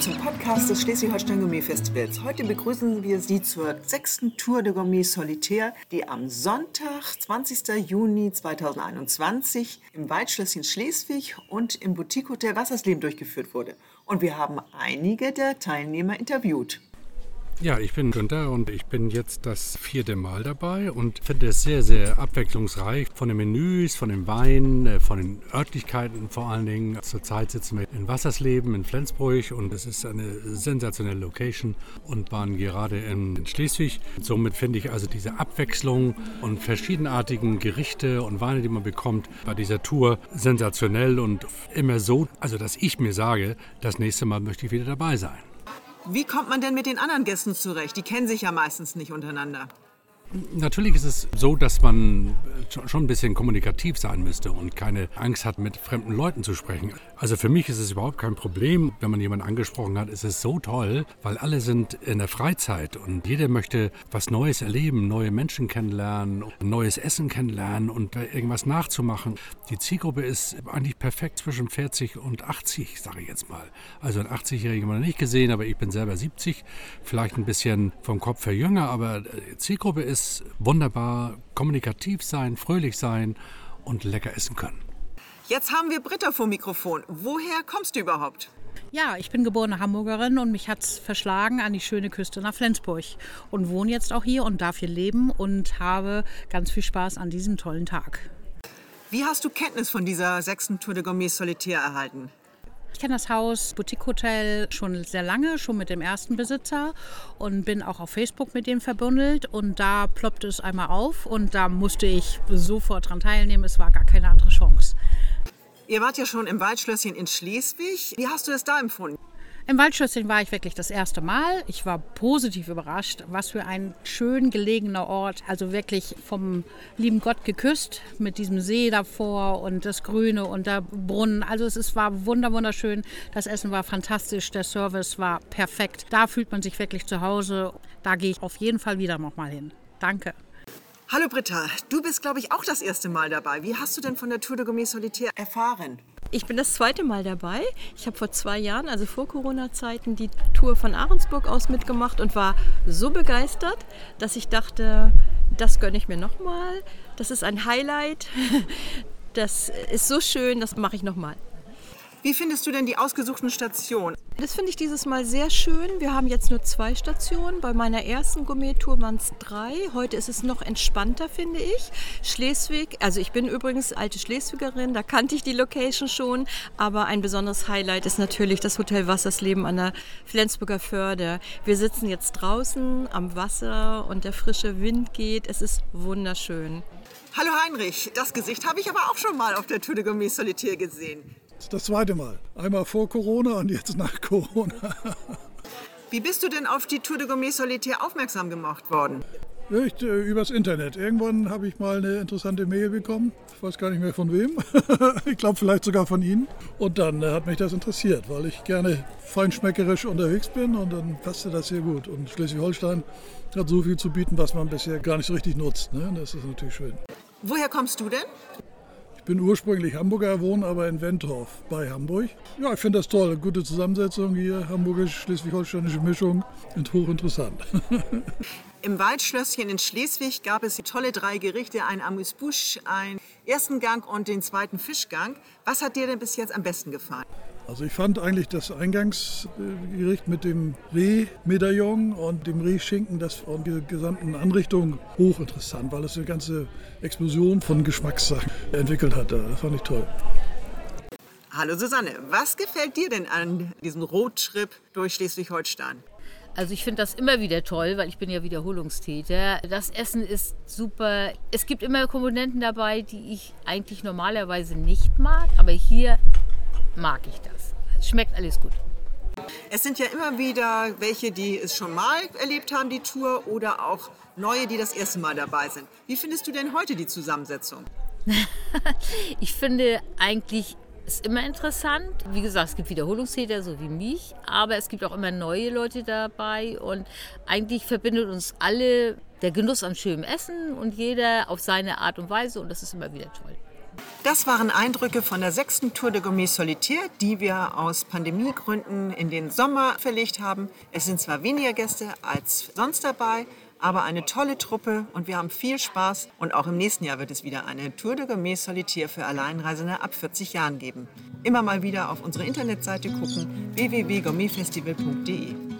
Zum Podcast des Schleswig-Holstein Gourmet Festivals. Heute begrüßen wir Sie zur sechsten Tour de Gourmet Solitaire, die am Sonntag, 20. Juni 2021 im Waldschlösschen Schleswig und im Boutique Hotel Wassersleben durchgeführt wurde. Und wir haben einige der Teilnehmer interviewt. Ja, ich bin Günther und ich bin jetzt das vierte Mal dabei und finde es sehr, sehr abwechslungsreich von den Menüs, von den Weinen, äh, von den Örtlichkeiten vor allen Dingen. Zurzeit sitzen wir in Wassersleben in Flensburg und es ist eine sensationelle Location und waren gerade in Schleswig. Somit finde ich also diese Abwechslung und verschiedenartigen Gerichte und Weine, die man bekommt, bei dieser Tour sensationell und immer so, also dass ich mir sage, das nächste Mal möchte ich wieder dabei sein. Wie kommt man denn mit den anderen Gästen zurecht? Die kennen sich ja meistens nicht untereinander. Natürlich ist es so, dass man schon ein bisschen kommunikativ sein müsste und keine Angst hat, mit fremden Leuten zu sprechen. Also für mich ist es überhaupt kein Problem, wenn man jemanden angesprochen hat. Es ist so toll, weil alle sind in der Freizeit und jeder möchte was Neues erleben, neue Menschen kennenlernen, neues Essen kennenlernen und irgendwas nachzumachen. Die Zielgruppe ist eigentlich perfekt zwischen 40 und 80, sage ich jetzt mal. Also ein 80-Jährigen haben wir noch nicht gesehen, aber ich bin selber 70, vielleicht ein bisschen vom Kopf her jünger, aber Zielgruppe ist ist wunderbar kommunikativ sein, fröhlich sein und lecker essen können. Jetzt haben wir Britta vor Mikrofon. Woher kommst du überhaupt? Ja, ich bin geborene Hamburgerin und mich hat es verschlagen an die schöne Küste nach Flensburg und wohne jetzt auch hier und darf hier leben und habe ganz viel Spaß an diesem tollen Tag. Wie hast du Kenntnis von dieser sechsten Tour de Gourmet Solitaire erhalten? Ich kenne das Haus Boutique Hotel schon sehr lange, schon mit dem ersten Besitzer und bin auch auf Facebook mit dem verbundelt und da ploppte es einmal auf und da musste ich sofort dran teilnehmen. Es war gar keine andere Chance. Ihr wart ja schon im Waldschlösschen in Schleswig. Wie hast du es da empfunden? Im Waldschlösschen war ich wirklich das erste Mal. Ich war positiv überrascht, was für ein schön gelegener Ort. Also wirklich vom lieben Gott geküsst mit diesem See davor und das Grüne und der Brunnen. Also es, es war wunder wunderschön. Das Essen war fantastisch, der Service war perfekt. Da fühlt man sich wirklich zu Hause. Da gehe ich auf jeden Fall wieder nochmal hin. Danke. Hallo Britta, du bist glaube ich auch das erste Mal dabei. Wie hast du denn von der Tour de Gourmet Solitaire erfahren? Ich bin das zweite Mal dabei. Ich habe vor zwei Jahren, also vor Corona-Zeiten, die Tour von Ahrensburg aus mitgemacht und war so begeistert, dass ich dachte, das gönne ich mir nochmal. Das ist ein Highlight. Das ist so schön, das mache ich nochmal. Wie findest du denn die ausgesuchten Stationen? Das finde ich dieses Mal sehr schön. Wir haben jetzt nur zwei Stationen. Bei meiner ersten Gourmet-Tour waren es drei. Heute ist es noch entspannter, finde ich. Schleswig, also ich bin übrigens alte Schleswigerin, da kannte ich die Location schon. Aber ein besonderes Highlight ist natürlich das Hotel Wassersleben an der Flensburger Förde. Wir sitzen jetzt draußen am Wasser und der frische Wind geht. Es ist wunderschön. Hallo Heinrich, das Gesicht habe ich aber auch schon mal auf der Tour de Gourmet Solitaire gesehen. Das zweite Mal. Einmal vor Corona und jetzt nach Corona. Wie bist du denn auf die Tour de Gourmet Solitaire aufmerksam gemacht worden? Ich, äh, übers Internet. Irgendwann habe ich mal eine interessante Mail bekommen. Ich weiß gar nicht mehr von wem. ich glaube vielleicht sogar von Ihnen. Und dann äh, hat mich das interessiert, weil ich gerne feinschmeckerisch unterwegs bin und dann passte das sehr gut. Und Schleswig-Holstein hat so viel zu bieten, was man bisher gar nicht so richtig nutzt. Ne? Das ist natürlich schön. Woher kommst du denn? Bin ursprünglich Hamburger, wohne aber in Wentorf bei Hamburg. Ja, ich finde das toll. Gute Zusammensetzung hier, hamburgisch-schleswig-holsteinische Mischung und hochinteressant. Im Waldschlösschen in Schleswig gab es tolle drei Gerichte, ein Amuse-Bouche, einen ersten Gang und den zweiten Fischgang. Was hat dir denn bis jetzt am besten gefallen? Also ich fand eigentlich das Eingangsgericht mit dem Rehmedaillon und dem Rehschinken, das von der gesamten Anrichtung hochinteressant, weil es eine ganze Explosion von Geschmackssachen entwickelt hat. Das fand ich toll. Hallo Susanne, was gefällt dir denn an diesem Roadtrip durch Schleswig-Holstein? Also ich finde das immer wieder toll, weil ich bin ja Wiederholungstäter. Das Essen ist super. Es gibt immer Komponenten dabei, die ich eigentlich normalerweise nicht mag, aber hier mag ich das. Es schmeckt alles gut. Es sind ja immer wieder welche, die es schon mal erlebt haben, die Tour, oder auch neue, die das erste Mal dabei sind. Wie findest du denn heute die Zusammensetzung? ich finde eigentlich ist immer interessant. Wie gesagt, es gibt Wiederholungstäter, so wie mich, aber es gibt auch immer neue Leute dabei und eigentlich verbindet uns alle der Genuss an schönem Essen und jeder auf seine Art und Weise und das ist immer wieder toll. Das waren Eindrücke von der sechsten Tour de Gourmet Solitaire, die wir aus Pandemiegründen in den Sommer verlegt haben. Es sind zwar weniger Gäste als sonst dabei, aber eine tolle Truppe und wir haben viel Spaß. Und auch im nächsten Jahr wird es wieder eine Tour de Gourmet Solitaire für Alleinreisende ab 40 Jahren geben. Immer mal wieder auf unsere Internetseite gucken www.gourmetfestival.de.